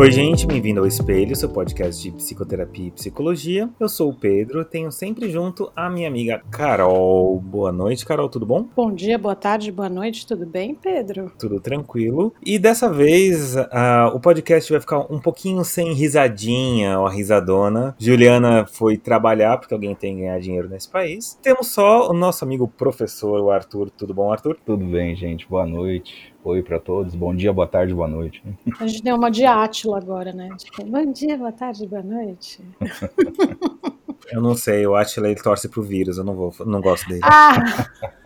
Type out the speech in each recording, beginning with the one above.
Oi, gente, bem-vindo ao Espelho, seu podcast de psicoterapia e psicologia. Eu sou o Pedro, tenho sempre junto a minha amiga Carol. Boa noite, Carol, tudo bom? Bom dia, boa tarde, boa noite, tudo bem, Pedro? Tudo tranquilo. E dessa vez uh, o podcast vai ficar um pouquinho sem risadinha ou risadona. Juliana foi trabalhar, porque alguém tem que ganhar dinheiro nesse país. Temos só o nosso amigo professor, o Arthur. Tudo bom, Arthur? Tudo bem, gente. Boa noite. Oi para todos, bom dia, boa tarde, boa noite. A gente deu uma de Átila agora, né? Tipo, bom dia, boa tarde, boa noite. Eu não sei, o Átila ele torce pro vírus, eu não vou, não gosto dele. Ah!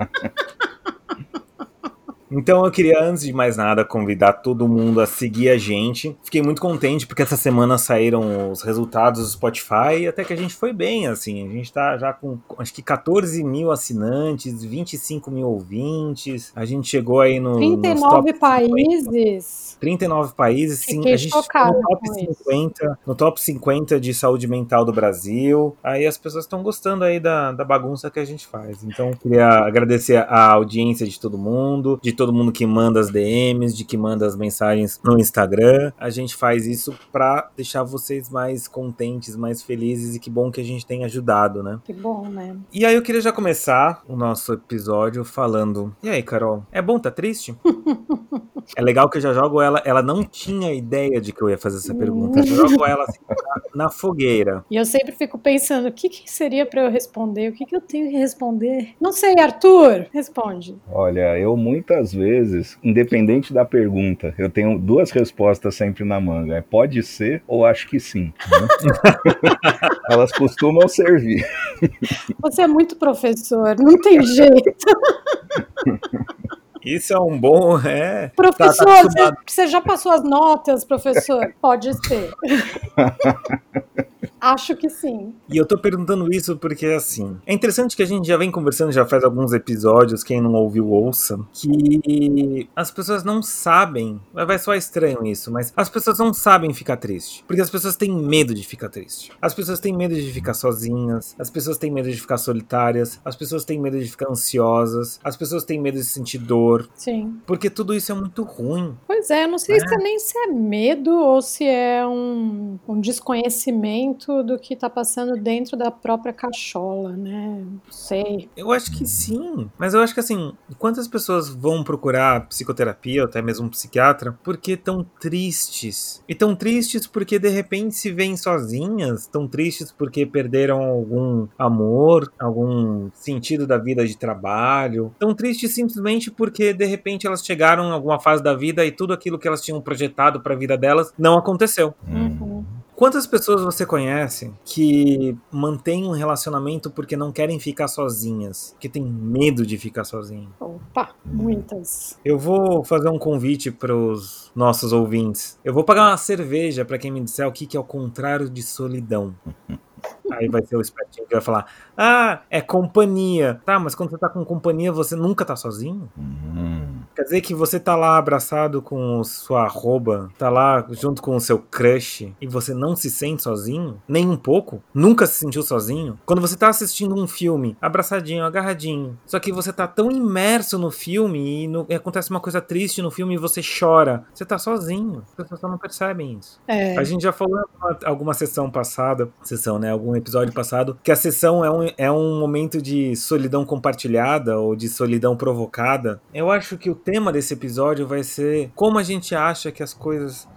Então eu queria, antes de mais nada, convidar todo mundo a seguir a gente. Fiquei muito contente porque essa semana saíram os resultados do Spotify e até que a gente foi bem, assim. A gente tá já com acho que 14 mil assinantes, 25 mil ouvintes. A gente chegou aí no. 39 países. 39 países, sim. Fiquei a gente no top com 50, no top 50 de saúde mental do Brasil. Aí as pessoas estão gostando aí da, da bagunça que a gente faz. Então, eu queria agradecer a audiência de todo mundo, de todo mundo que manda as DMs, de que manda as mensagens no Instagram. A gente faz isso pra deixar vocês mais contentes, mais felizes e que bom que a gente tem ajudado, né? Que bom, né? E aí eu queria já começar o nosso episódio falando: E aí, Carol, é bom tá triste? é legal que eu já jogo ela, ela não tinha ideia de que eu ia fazer essa pergunta. Eu jogo ela assim, na, fogueira. E eu sempre fico pensando, o que, que seria para eu responder? O que, que eu tenho que responder? Não sei, Arthur, responde. Olha, eu muitas vezes, independente da pergunta, eu tenho duas respostas sempre na manga. É pode ser ou acho que sim. né? Elas costumam servir. Você é muito professor, não tem jeito. Isso é um bom. É, Professor, tá você, acostumado. você já passou as notas, professor? Pode ser. Acho que sim. E eu tô perguntando isso porque, assim, é interessante que a gente já vem conversando, já faz alguns episódios, quem não ouviu, ouça, que as pessoas não sabem, vai soar estranho isso, mas as pessoas não sabem ficar triste. Porque as pessoas têm medo de ficar triste. As pessoas têm medo de ficar sozinhas, as pessoas têm medo de ficar solitárias, as pessoas têm medo de ficar ansiosas, as pessoas têm medo de sentir dor, Sim. porque tudo isso é muito ruim. Pois é, eu não sei se é nem se é medo ou se é um, um desconhecimento do que tá passando dentro da própria cachola, né? Não sei. Eu acho que sim, mas eu acho que assim, quantas pessoas vão procurar psicoterapia ou até mesmo um psiquiatra porque estão tristes? E tão tristes porque de repente se veem sozinhas, tão tristes porque perderam algum amor, algum sentido da vida de trabalho, tão tristes simplesmente porque de repente elas chegaram em alguma fase da vida e tudo aquilo que elas tinham projetado para a vida delas não aconteceu. Uhum. Quantas pessoas você conhece que mantêm um relacionamento porque não querem ficar sozinhas, que tem medo de ficar sozinho? Opa, muitas. Eu vou fazer um convite para os nossos ouvintes. Eu vou pagar uma cerveja para quem me disser o que, que é o contrário de solidão. Aí vai ser o espertinho que vai falar: Ah, é companhia. Tá, mas quando você tá com companhia, você nunca tá sozinho? Hum. Quer dizer que você tá lá abraçado com sua arroba, tá lá junto com o seu crush e você não se sente sozinho? Nem um pouco? Nunca se sentiu sozinho? Quando você tá assistindo um filme, abraçadinho, agarradinho, só que você tá tão imerso no filme e, no- e acontece uma coisa triste no filme e você chora, você tá sozinho. As pessoas só não percebem isso. É. A gente já falou em alguma, alguma sessão passada, sessão, né? Algum episódio passado, que a sessão é um, é um momento de solidão compartilhada ou de solidão provocada. Eu acho que o tema desse episódio vai ser como a gente acha que as coisas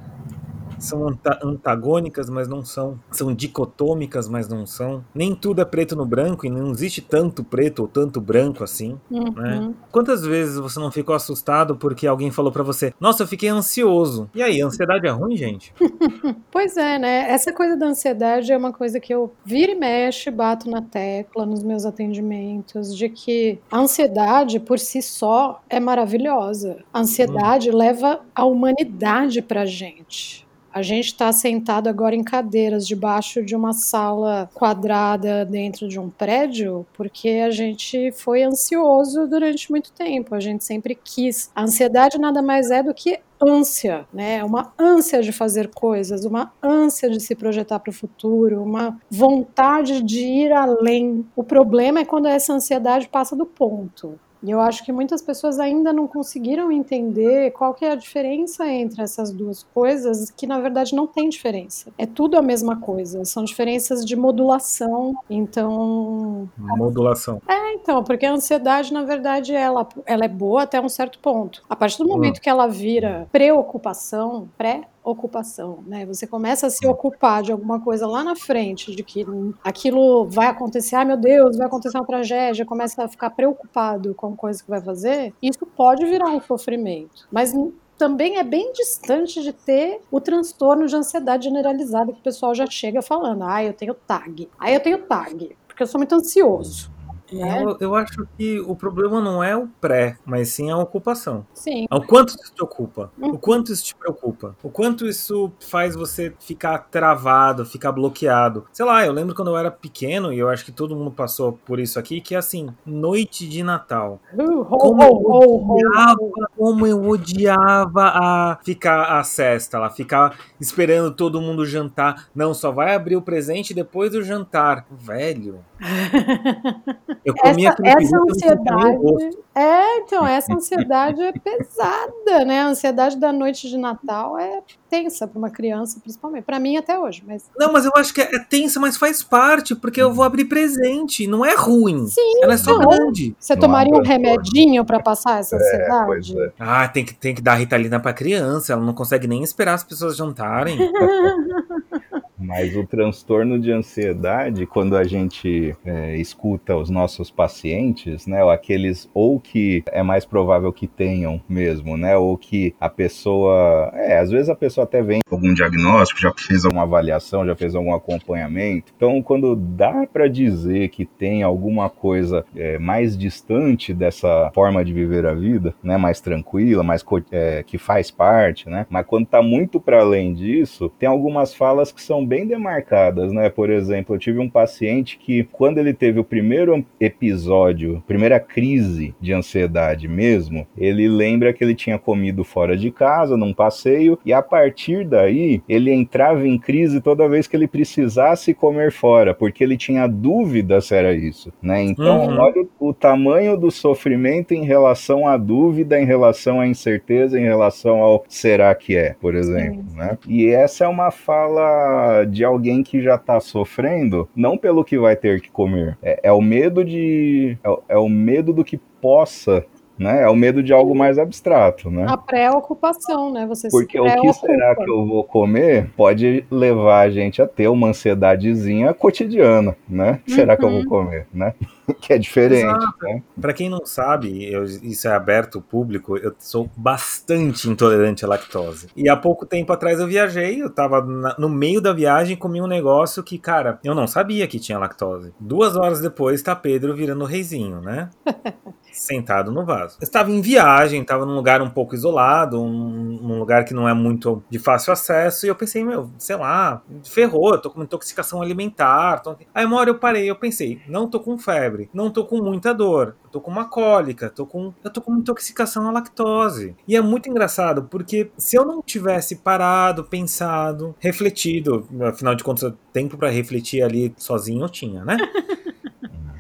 são anta- antagônicas, mas não são. São dicotômicas, mas não são. Nem tudo é preto no branco e não existe tanto preto ou tanto branco assim. Uhum. né? Quantas vezes você não ficou assustado porque alguém falou pra você: Nossa, eu fiquei ansioso. E aí, ansiedade é ruim, gente? Pois é, né? Essa coisa da ansiedade é uma coisa que eu vira e mexe, bato na tecla nos meus atendimentos, de que a ansiedade por si só é maravilhosa. A ansiedade leva a humanidade pra gente. A gente está sentado agora em cadeiras debaixo de uma sala quadrada dentro de um prédio porque a gente foi ansioso durante muito tempo. A gente sempre quis. A ansiedade nada mais é do que ânsia, né? Uma ânsia de fazer coisas, uma ânsia de se projetar para o futuro, uma vontade de ir além. O problema é quando essa ansiedade passa do ponto. E eu acho que muitas pessoas ainda não conseguiram entender qual que é a diferença entre essas duas coisas, que na verdade não tem diferença. É tudo a mesma coisa, são diferenças de modulação. Então. Modulação. É, então, porque a ansiedade, na verdade, ela, ela é boa até um certo ponto. A partir do momento que ela vira preocupação, pré ocupação, né? Você começa a se ocupar de alguma coisa lá na frente, de que aquilo vai acontecer, ai meu Deus, vai acontecer uma tragédia, começa a ficar preocupado com a coisa que vai fazer, isso pode virar um sofrimento. Mas também é bem distante de ter o transtorno de ansiedade generalizada que o pessoal já chega falando, ah, eu tenho TAG, ah, eu tenho TAG, porque eu sou muito ansioso. É. Eu, eu, acho que o problema não é o pré, mas sim a ocupação. Sim. O quanto isso te ocupa, hum. o quanto isso te preocupa, o quanto isso faz você ficar travado, ficar bloqueado. Sei lá, eu lembro quando eu era pequeno, e eu acho que todo mundo passou por isso aqui, que é assim, noite de Natal. Uh, como, eu odiava, como eu odiava a ficar a cesta lá, ficar esperando todo mundo jantar. Não, só vai abrir o presente depois do jantar. Velho. Eu comia essa, essa ansiedade. É, então, essa ansiedade é pesada, né? A ansiedade da noite de Natal é tensa para uma criança, principalmente. Para mim, até hoje. Mas... Não, mas eu acho que é, tensa, mas faz parte, porque eu vou abrir presente. Não é ruim. Sim, Ela é só não. grande. Você não tomaria um remedinho para passar essa é, ansiedade? É, Ah, tem que, tem que dar ritalina para criança. Ela não consegue nem esperar as pessoas jantarem. Mas o transtorno de ansiedade, quando a gente é, escuta os nossos pacientes, né, ou aqueles ou que é mais provável que tenham mesmo, né, ou que a pessoa, é, às vezes a pessoa até vem com algum diagnóstico, já fez alguma avaliação, já fez algum acompanhamento. Então, quando dá para dizer que tem alguma coisa é, mais distante dessa forma de viver a vida, né, mais tranquila, mais é, que faz parte, né, mas quando está muito para além disso, tem algumas falas que são bem bem demarcadas, né? Por exemplo, eu tive um paciente que, quando ele teve o primeiro episódio, primeira crise de ansiedade mesmo, ele lembra que ele tinha comido fora de casa, num passeio, e a partir daí ele entrava em crise toda vez que ele precisasse comer fora, porque ele tinha dúvida se era isso, né? Então, uhum. olha o, tamanho do sofrimento em relação à dúvida, em relação à incerteza, em relação ao será que é, por exemplo, né? E essa é uma fala de alguém que já está sofrendo, não pelo que vai ter que comer. É, é o medo de. É, é o medo do que possa né? É o medo de algo mais abstrato, né? A preocupação, né? Você Porque o que será que eu vou comer pode levar a gente a ter uma ansiedadezinha cotidiana, né? Uhum. Será que eu vou uhum. comer, né? que é diferente. Né? Para quem não sabe, eu, isso é aberto público, eu sou bastante intolerante à lactose. E há pouco tempo atrás eu viajei, eu tava na, no meio da viagem e comi um negócio que, cara, eu não sabia que tinha lactose. Duas horas depois tá Pedro virando reizinho, né? sentado no vaso. estava em viagem, estava num lugar um pouco isolado, um, um, lugar que não é muito de fácil acesso, e eu pensei, meu, sei lá, ferrou, eu tô com intoxicação alimentar. Tô... Aí uma hora eu parei, eu pensei, não tô com febre, não tô com muita dor, eu tô com uma cólica, tô com, eu tô com intoxicação à lactose. E é muito engraçado, porque se eu não tivesse parado, pensado, refletido, afinal de contas, tempo para refletir ali sozinho eu tinha, né?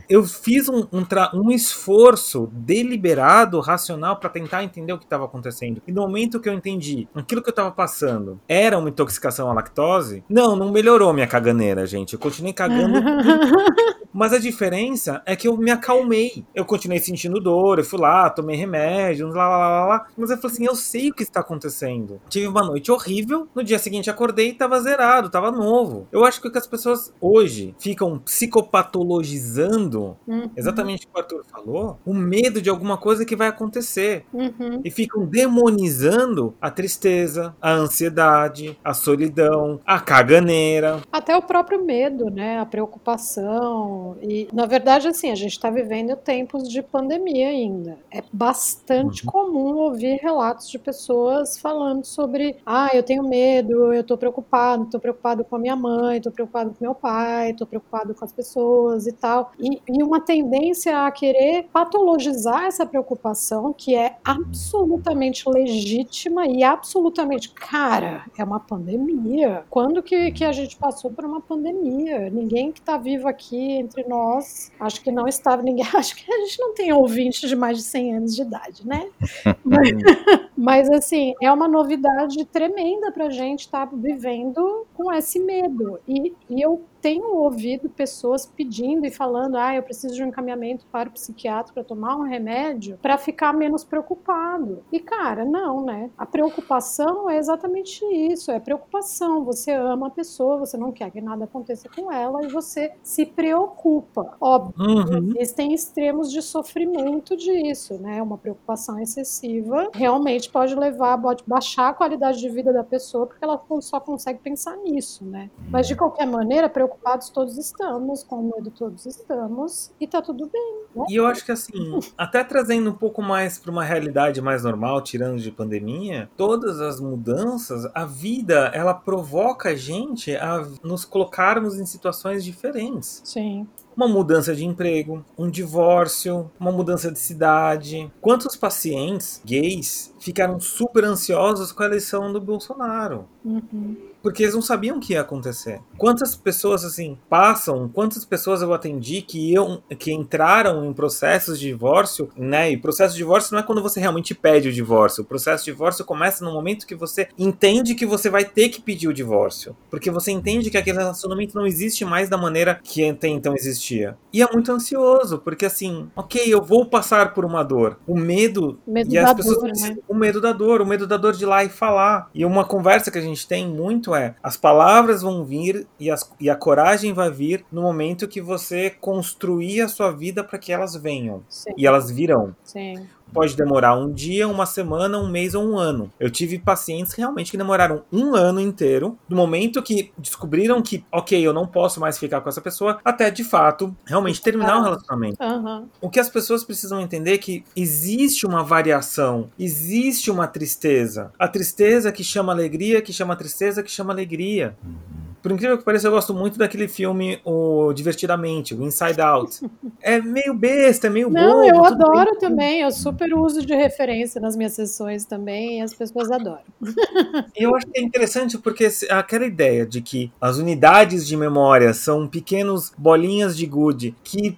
eu fiz um, um, um esforço deliberado, racional, para tentar entender o que estava acontecendo. E no momento que eu entendi aquilo que eu estava passando era uma intoxicação à lactose, não, não melhorou minha caganeira, gente. Eu continuei cagando. Mas a diferença é que eu me acalmei. Eu continuei sentindo dor, eu fui lá, tomei remédio, lá, lá, lá, lá. Mas eu falei assim: eu sei o que está acontecendo. Tive uma noite horrível, no dia seguinte acordei e tava zerado, tava novo. Eu acho que, que as pessoas hoje ficam psicopatologizando uhum. exatamente o que o Arthur falou, o medo de alguma coisa que vai acontecer. Uhum. E ficam demonizando a tristeza, a ansiedade, a solidão, a caganeira. Até o próprio medo, né? A preocupação e, na verdade, assim, a gente está vivendo tempos de pandemia ainda. É bastante uhum. comum ouvir relatos de pessoas falando sobre: ah, eu tenho medo, eu estou preocupado, estou preocupado com a minha mãe, estou preocupado com meu pai, estou preocupado com as pessoas e tal. E e uma tendência a querer patologizar essa preocupação, que é absolutamente legítima e absolutamente, cara, é uma pandemia. Quando que, que a gente passou por uma pandemia? Ninguém que está vivo aqui entre nós, acho que não estava, ninguém, acho que a gente não tem ouvinte de mais de 100 anos de idade, né? mas, mas, assim, é uma novidade tremenda para a gente estar tá vivendo com esse medo. E, e eu tenho ouvido pessoas pedindo e falando: ah, eu preciso de um encaminhamento para o psiquiatra para tomar um remédio para ficar menos preocupado. E, cara, não, né? A preocupação é exatamente isso: é preocupação. Você ama a pessoa, você não quer que nada aconteça com ela e você se preocupa. Óbvio, uhum. existem extremos de sofrimento disso, né? Uma preocupação excessiva realmente pode levar, pode baixar a qualidade de vida da pessoa porque ela só consegue pensar nisso, né? Mas de qualquer maneira, preocupados todos estamos, com medo todos estamos, e tá tudo bem. Né? E eu acho que assim, até trazendo um pouco mais para uma realidade mais normal, tirando de pandemia, todas as mudanças, a vida, ela provoca a gente a nos colocarmos em situações diferentes. Sim uma mudança de emprego, um divórcio, uma mudança de cidade. Quantos pacientes gays ficaram super ansiosos com a eleição do Bolsonaro? Uhum porque eles não sabiam o que ia acontecer. Quantas pessoas assim passam, quantas pessoas eu atendi que iam, que entraram em processos de divórcio, né? E processo de divórcio não é quando você realmente pede o divórcio. O processo de divórcio começa no momento que você entende que você vai ter que pedir o divórcio, porque você entende que aquele relacionamento não existe mais da maneira que até então existia. E é muito ansioso, porque assim, OK, eu vou passar por uma dor. O medo, medo e as pessoas dor, né? o medo da dor, o medo da dor de ir lá e falar. E uma conversa que a gente tem muito é: as palavras vão vir e, as, e a coragem vai vir no momento que você construir a sua vida para que elas venham. Sim. E elas virão. Sim pode demorar um dia, uma semana, um mês ou um ano. Eu tive pacientes realmente que demoraram um ano inteiro, do momento que descobriram que, ok, eu não posso mais ficar com essa pessoa, até de fato realmente terminar o relacionamento. Uhum. O que as pessoas precisam entender é que existe uma variação, existe uma tristeza. A tristeza que chama alegria, que chama tristeza, que chama alegria. Uhum. Por incrível que pareça, eu gosto muito daquele filme, o Divertidamente, o Inside Out. é meio besta, é meio Não, bobo, eu adoro bem. também. Eu super uso de referência nas minhas sessões também, e as pessoas adoram. Eu acho que é interessante porque aquela ideia de que as unidades de memória são pequenos bolinhas de gude que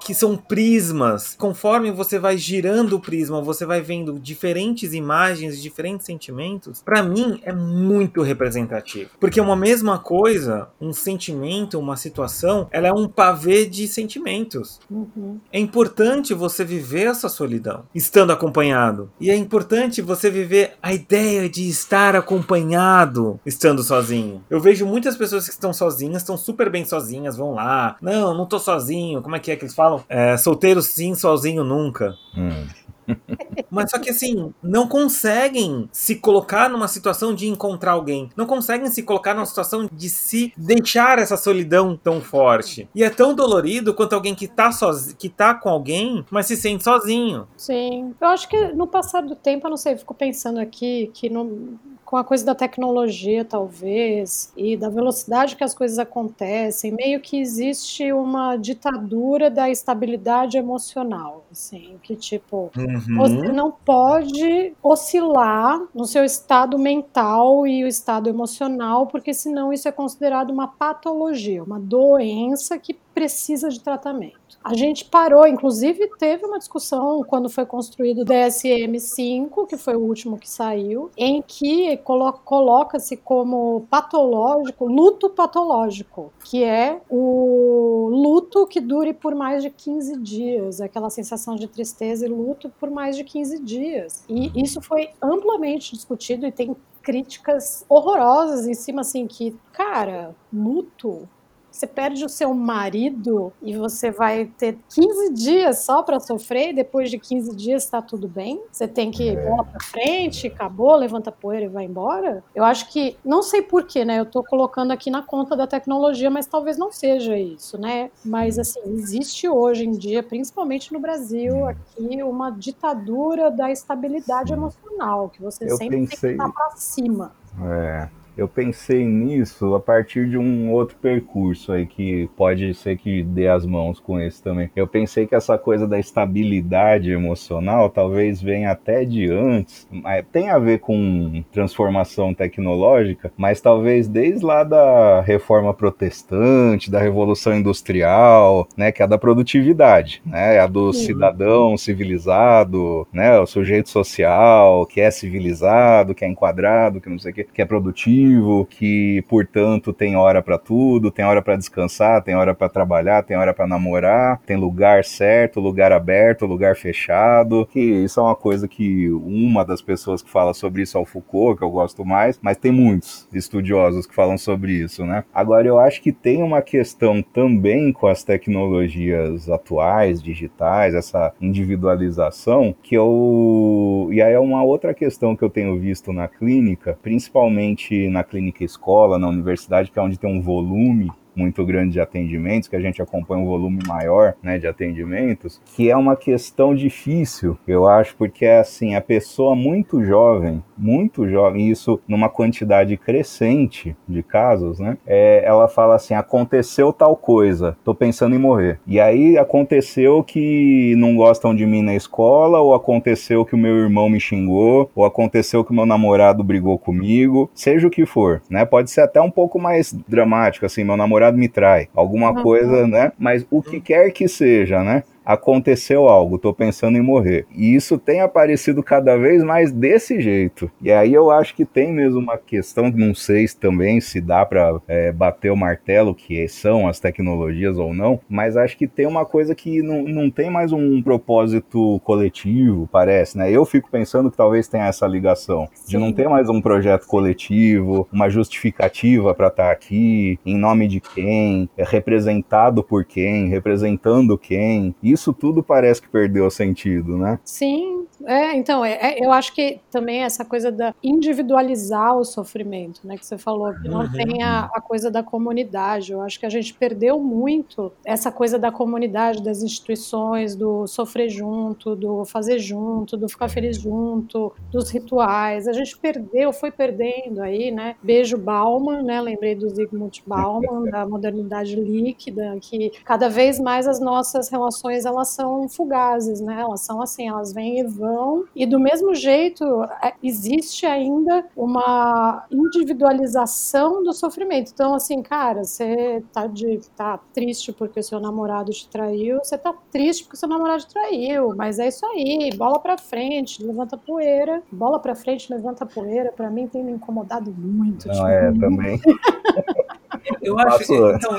que são prismas. Conforme você vai girando o prisma, você vai vendo diferentes imagens, diferentes sentimentos. Para mim é muito representativo, porque é uma mesma coisa, um sentimento, uma situação, ela é um pavê de sentimentos. Uhum. É importante você viver essa solidão, estando acompanhado. E é importante você viver a ideia de estar acompanhado, estando sozinho. Eu vejo muitas pessoas que estão sozinhas, estão super bem sozinhas, vão lá. Não, não tô sozinho. Como é que é que eles falam? É, solteiro sim, sozinho nunca. Hum. Mas só que assim, não conseguem se colocar numa situação de encontrar alguém. Não conseguem se colocar numa situação de se deixar essa solidão tão forte. E é tão dolorido quanto alguém que tá, sozinho, que tá com alguém, mas se sente sozinho. Sim. Eu acho que no passar do tempo, eu não sei, eu fico pensando aqui que no, com a coisa da tecnologia, talvez, e da velocidade que as coisas acontecem, meio que existe uma ditadura da estabilidade emocional, assim, que tipo, uhum. você não pode oscilar no seu estado mental e o estado emocional, porque senão isso é considerado uma patologia, uma doença que precisa de tratamento. A gente parou, inclusive teve uma discussão quando foi construído o DSM-5, que foi o último que saiu, em que coloca-se como patológico, luto patológico, que é o luto que dure por mais de 15 dias, aquela sensação de tristeza e luto por mais de 15 dias. E isso foi amplamente discutido e tem críticas horrorosas em cima assim que, cara, luto você perde o seu marido e você vai ter 15 dias só para sofrer, e depois de 15 dias está tudo bem. Você tem que ir bola para frente, acabou, levanta a poeira e vai embora. Eu acho que, não sei porquê, né? Eu estou colocando aqui na conta da tecnologia, mas talvez não seja isso, né? Mas, assim, existe hoje em dia, principalmente no Brasil, aqui, uma ditadura da estabilidade emocional, que você Eu sempre pensei... tem que estar para cima. É, Eu pensei nisso a partir de um outro percurso aí que pode ser que dê as mãos com esse também. Eu pensei que essa coisa da estabilidade emocional talvez venha até de antes, tem a ver com transformação tecnológica, mas talvez desde lá da reforma protestante, da revolução industrial, né, que é a da produtividade, né, a do cidadão civilizado, né, o sujeito social que é civilizado, que é enquadrado, que não sei o que, que é produtivo, que portanto tem hora para tudo, tem hora para descansar, tem hora para trabalhar, tem hora para namorar, tem lugar certo, lugar aberto, lugar fechado. Que isso é uma coisa que uma das pessoas que fala sobre isso é o Foucault, que eu gosto mais, mas tem muitos estudiosos que falam sobre isso, né? Agora eu acho que tem uma questão também com as tecnologias atuais, digitais, essa individualização, que eu e aí é uma outra questão que eu tenho visto na clínica, principalmente na clínica escola, na universidade, que é onde tem um volume muito grande de atendimentos, que a gente acompanha um volume maior né, de atendimentos, que é uma questão difícil, eu acho, porque é assim, a pessoa muito jovem, muito jovem, isso numa quantidade crescente de casos, né? É, ela fala assim: aconteceu tal coisa, tô pensando em morrer. E aí aconteceu que não gostam de mim na escola, ou aconteceu que o meu irmão me xingou, ou aconteceu que o meu namorado brigou comigo, seja o que for, né? Pode ser até um pouco mais dramático, assim, meu namorado namorado me trai, alguma uhum. coisa, né? Mas o que quer que seja, né? Aconteceu algo, tô pensando em morrer. E isso tem aparecido cada vez mais desse jeito. E aí eu acho que tem mesmo uma questão, não sei se também se dá para é, bater o martelo que são as tecnologias ou não, mas acho que tem uma coisa que não, não tem mais um propósito coletivo, parece, né? Eu fico pensando que talvez tenha essa ligação Sim. de não ter mais um projeto coletivo, uma justificativa para estar tá aqui, em nome de quem, é representado por quem, representando quem. E isso tudo parece que perdeu sentido, né? Sim, é, então, é, é, eu acho que também essa coisa da individualizar o sofrimento, né, que você falou, que não uhum. tem a, a, coisa da comunidade, eu acho que a gente perdeu muito essa coisa da comunidade, das instituições, do sofrer junto, do fazer junto, do ficar feliz junto, dos rituais, a gente perdeu, foi perdendo aí, né, beijo Bauman, né, lembrei do Zygmunt Bauman, da modernidade líquida, que cada vez mais as nossas relações elas são fugazes, né? Elas são assim, elas vêm e vão. E do mesmo jeito, é, existe ainda uma individualização do sofrimento. Então, assim, cara, você tá, de, tá triste porque seu namorado te traiu, você tá triste porque seu namorado te traiu, mas é isso aí, bola pra frente, levanta poeira, bola pra frente, levanta poeira, pra mim tem me incomodado muito. Não, tipo, é, também. Eu acho. Então,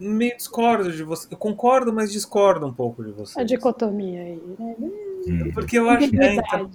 eu meio discordo de você. Eu concordo, mas discordo um pouco de você. A dicotomia aí, né? Porque eu acho que. É, então,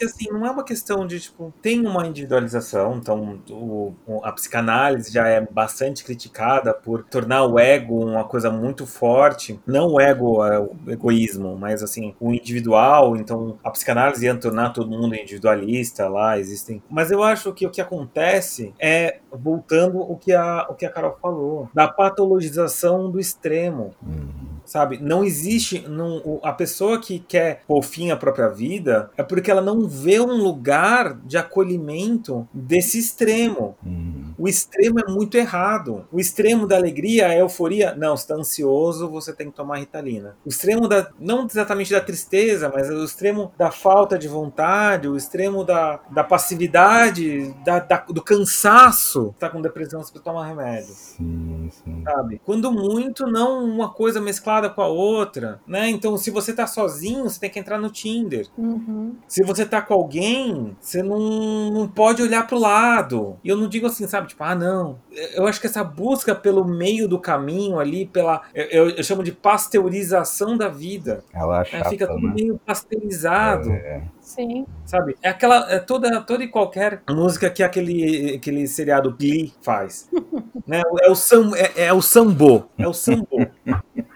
porque assim, não é uma questão de, tipo, tem uma individualização, então o, a psicanálise já é bastante criticada por tornar o ego uma coisa muito forte, não o ego, é o egoísmo, mas assim, o individual, então a psicanálise ia tornar todo mundo individualista lá, existem. Mas eu acho que o que acontece é, voltando o que a, o que a Carol falou, da patologização do extremo. Uhum sabe? Não existe. Não, a pessoa que quer pôr fim à própria vida é porque ela não vê um lugar de acolhimento desse extremo. Uhum. O extremo é muito errado. O extremo da alegria, a euforia, não, você está ansioso, você tem que tomar ritalina. O extremo da. Não exatamente da tristeza, mas o extremo da falta de vontade, o extremo da, da passividade, da, da do cansaço. Tá com depressão, você tomar remédio. Sim, sim. Sabe? Quando muito, não uma coisa mesclada com a outra, né? Então, se você tá sozinho, você tem que entrar no Tinder. Uhum. Se você tá com alguém, você não, não pode olhar pro lado. E eu não digo assim, sabe? Tipo, ah, não. Eu acho que essa busca pelo meio do caminho ali, pela. Eu, eu chamo de pasteurização da vida. Ela é chata, Fica tudo né? meio pasteurizado. É. Sim. Sabe? É aquela. É toda, toda e qualquer música que aquele, aquele seriado Glee faz. né? É o, sam, é, é o sambo. É o sambo.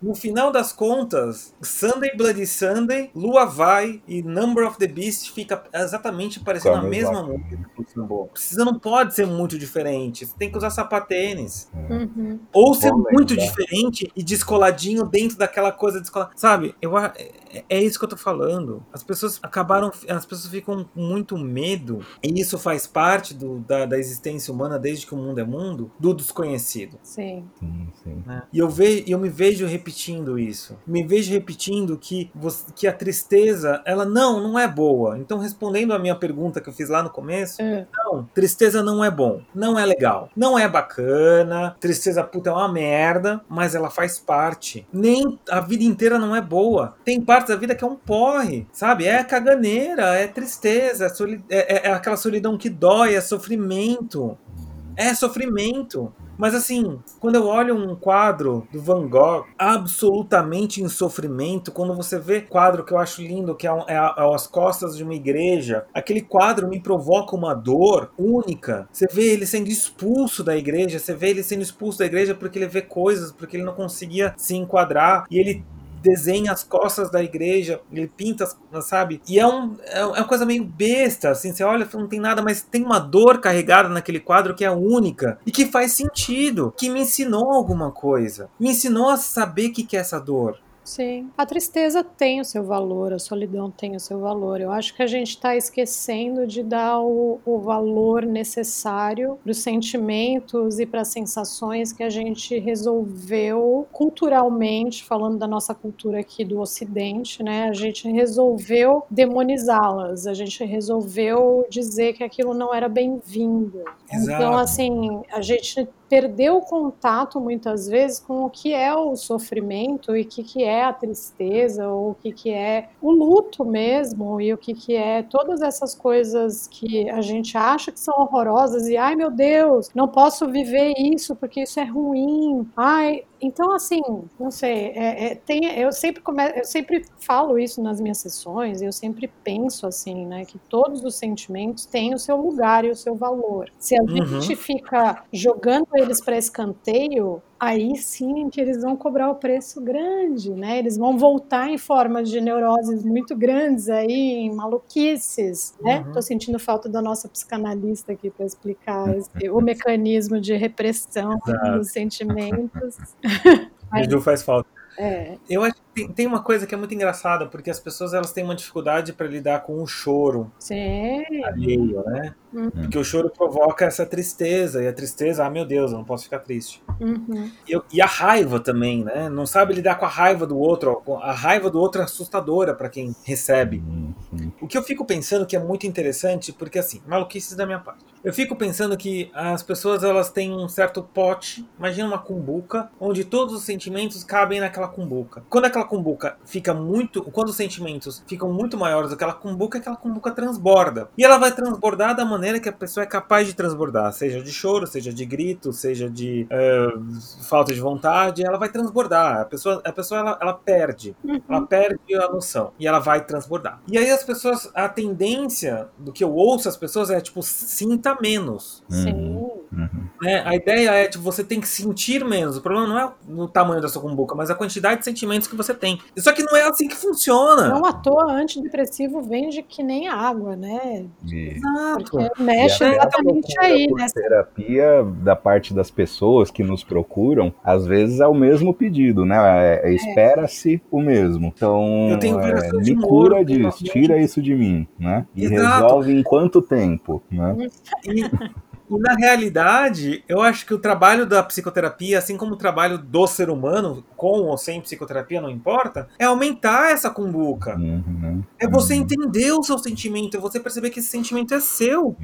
No final das contas, Sunday Bloody Sunday, Lua Vai e Number of the Beast fica exatamente parecendo a Ficam mesma música. Precisa não pode ser muito diferente. Você tem que usar sapatênis. Uhum. Ou ser Vou muito diferente e descoladinho dentro daquela coisa descolada. Sabe? Eu, a- é, é isso que eu tô falando. As pessoas acabaram. As pessoas ficam com muito medo. E isso faz parte do- da, da existência humana desde que o mundo é mundo, do desconhecido. Sim. Sim, sim. né? E eu, ve, eu me vejo repetindo isso. Me vejo repetindo que, você- que a tristeza, ela não, não é boa. Então, respondendo a minha pergunta que eu fiz lá no começo, É. não, tristeza não é bom, não é legal, não é bacana, tristeza puta é uma merda, mas ela faz parte. Nem a vida inteira não é boa. Tem partes da vida que é um porre, sabe? É caganeira, é tristeza, é, é- é- é aquela solidão que dói, é sofrimento. É sofrimento. Mas assim, quando eu olho um quadro do Van Gogh absolutamente em sofrimento, quando você vê quadro que eu acho lindo, que é, um- é é as costas de uma igreja, aquele quadro me provoca uma dor única. Você vê ele sendo expulso da igreja, você vê ele sendo expulso da igreja porque ele vê coisas, porque ele não conseguia se enquadrar, e ele desenha as costas da igreja, ele pinta, sabe? E é, um, é uma coisa meio besta, assim, você olha não tem nada, mas tem uma dor carregada naquele quadro que é única e que faz sentido, que me ensinou alguma coisa, me ensinou a saber o que que é essa dor. Sim. A tristeza tem o seu valor, a solidão tem o seu valor. Eu acho que a gente está esquecendo de dar o, o valor necessário para os sentimentos e para as sensações que a gente resolveu culturalmente, falando da nossa cultura aqui do Ocidente, né? A gente resolveu demonizá-las, a gente resolveu dizer que aquilo não era bem-vindo. Então, assim, a gente perdeu o contato muitas vezes com o que é o sofrimento e o que, que é a tristeza, ou o que, que é o luto mesmo, e o que, que é todas essas coisas que a gente acha que são horrorosas, e ai meu Deus, não posso viver isso porque isso é ruim. Ai, então assim, não sei, é- é, tem, eu sempre come, eu sempre falo isso nas minhas sessões, e eu sempre penso assim, né, que todos os sentimentos têm o seu lugar e o seu valor. Se a Uhum. gente fica jogando eles para escanteio, aí sim que eles vão cobrar o preço grande, né? Eles vão voltar em formas de neuroses muito grandes aí, em maluquices, né? Uhum. Tô sentindo falta da nossa psicanalista aqui para explicar esse- o mecanismo de repressão Exato. dos sentimentos. A Ju faz falta. É, Eu acho tem, tem uma coisa que é muito engraçada, porque as pessoas elas têm uma dificuldade para lidar com o choro sim. alheio, né? Uhum. Porque o choro provoca essa tristeza, e a tristeza, ah meu Deus, eu não posso ficar triste. Uhum. E, eu- e a raiva também, né? Não sabe lidar com a raiva do outro. A raiva do outro é assustadora para quem recebe. Sim. O que eu fico pensando que é muito interessante, porque assim, maluquices da minha parte. Eu fico pensando que as pessoas elas têm um certo pote, imagina uma cumbuca, onde todos os sentimentos cabem naquela cumbuca. Quando aquela cumbuca fica muito, quando os sentimentos ficam muito maiores do que aquela cumbuca, aquela cumbuca transborda. E ela vai transbordar da maneira que a pessoa é capaz de transbordar, seja de choro, seja de grito, seja de eh, falta de vontade, ela vai transbordar. A pessoa, a pessoa ela, ela perde. Ela perde a noção e ela vai transbordar. E aí as pessoas, a tendência do que eu ouço as pessoas é tipo sinta menos. Sim. Uhum. Né? A ideia é tipo você tem que sentir menos. O problema não é no tamanho da sua cumbuca, mas a quantidade de sentimentos que você tem. Só que não é assim que funciona. Não à toa, antidepressivo vende que nem água, né? E- Exato. Porque mexe exatamente aí, né? terapia da parte das pessoas que nos procuram, às vezes é o mesmo pedido, né? É- é Espera-se o mesmo. Então, é, me cura disso, tira isso de mim, né? E Exato. resolve em quanto tempo, né? E, e na realidade, eu acho que o trabalho da psicoterapia, assim como o trabalho do ser humano, com ou sem psicoterapia, não importa, é aumentar essa cumbuca. Uhum. É você entender o seu sentimento, é você perceber que esse sentimento é seu,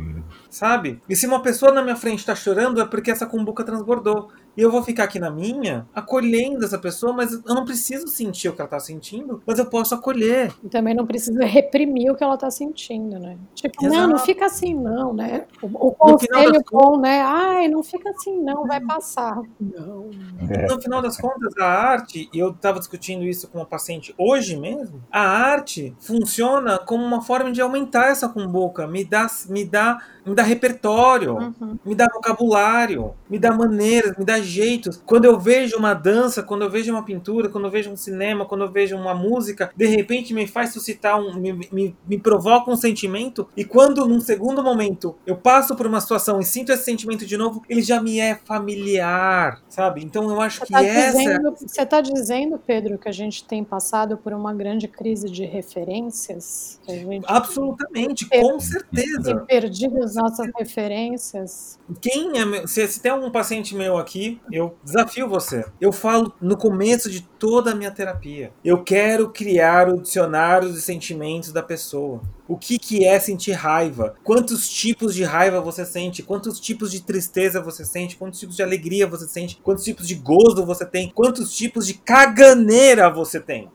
sabe? E se uma pessoa na minha frente tá chorando, é porque essa cumbuca transbordou. E eu vou ficar aqui na minha, acolhendo essa pessoa, mas eu não preciso sentir o que ela tá sentindo, mas eu posso acolher. E também não precisa reprimir o que ela tá sentindo, né? Tipo, não, não Exato. fica assim, não, né? O, o conselho das bom, né? Ai, não fica assim, não, vai passar. Não. É. No final das contas, a arte, e eu estava discutindo isso com uma paciente hoje mesmo, a arte funciona como uma forma de aumentar essa cumbuca, me dá, me dá, me dá repertório, Uhum. me dá vocabulário, me dá maneiras, me dá jeitos. Quando eu vejo uma dança, quando eu vejo uma pintura, quando eu vejo um cinema, quando eu vejo uma música, de repente me faz suscitar um. me, me, me provoca um sentimento. E quando num segundo momento eu passo por uma situação e sinto esse sentimento de novo, ele já me é familiar, sabe? Então eu acho Você que tá essa. dizendo, você está dizendo, Pedro, que a gente tem passado por uma grande crise de referências? Gente Absolutamente, É. com certeza. tem perdido as nossas referências? Quem é meu, se, se tem algum paciente meu aqui, eu desafio você. Eu falo no começo de toda a minha terapia. Eu quero criar o dicionário de sentimentos da pessoa. O que, que é sentir raiva? Quantos tipos de raiva você sente? Quantos tipos de tristeza você sente? Quantos tipos de alegria você sente? Quantos tipos de gozo você tem? Quantos tipos de caganeira você tem?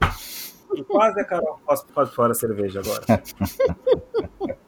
E quase a Carol pode fora a cerveja agora.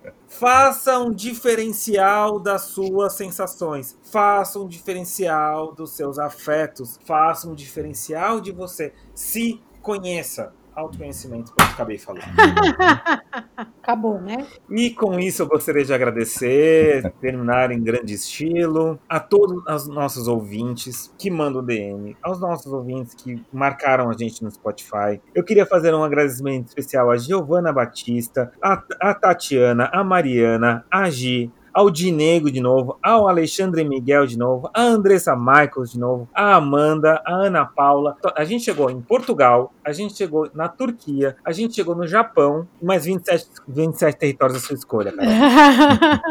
Faça um diferencial das suas sensações. Faça um diferencial dos seus afetos. Faça um diferencial de você. Se conheça. Autoconhecimento, como eu acabei falando. Acabou, né? E com isso eu gostaria de agradecer, terminar em grande estilo, a todos os nossos ouvintes que mandam DM, aos nossos ouvintes que marcaram a gente no Spotify. Eu queria fazer um agradecimento especial a Giovana Batista, a, a Tatiana, a Mariana, a Gi, ao Dinego de novo, ao Alexandre Miguel de novo, a Andressa Michaels de novo, a Amanda, a Ana Paula. A gente chegou em Portugal, a gente chegou na Turquia, a gente chegou no Japão, mais 27, 27 territórios da sua escolha, cara.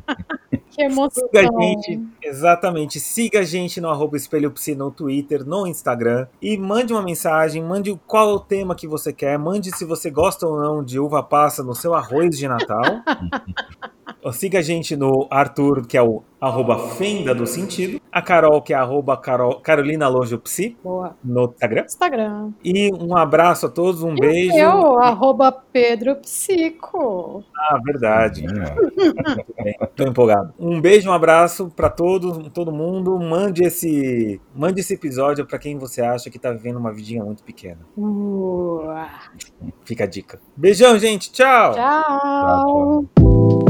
que emoção. Siga a gente, exatamente. Siga a gente no arroba Espelho Psi no Twitter, no Instagram. E mande uma mensagem, mande qual é o tema que você quer, mande se você gosta ou não de uva passa no seu arroz de Natal. Siga a gente no Arthur, que é o arroba Fenda do Sentido. A Carol, que é arroba Carol, Carolina Lojo Psi, Boa. no Instagram. Instagram. E um abraço a todos, um E beijo. Eu, arroba Pedro Psico. Ah, verdade. Bem, Tô empolgado. Um beijo, um abraço pra todos, todo mundo. Mande esse, mande esse episódio pra quem você acha que tá vivendo uma vidinha muito pequena. Uh, Fica a dica. Beijão, gente. Tchau. tchau. tchau.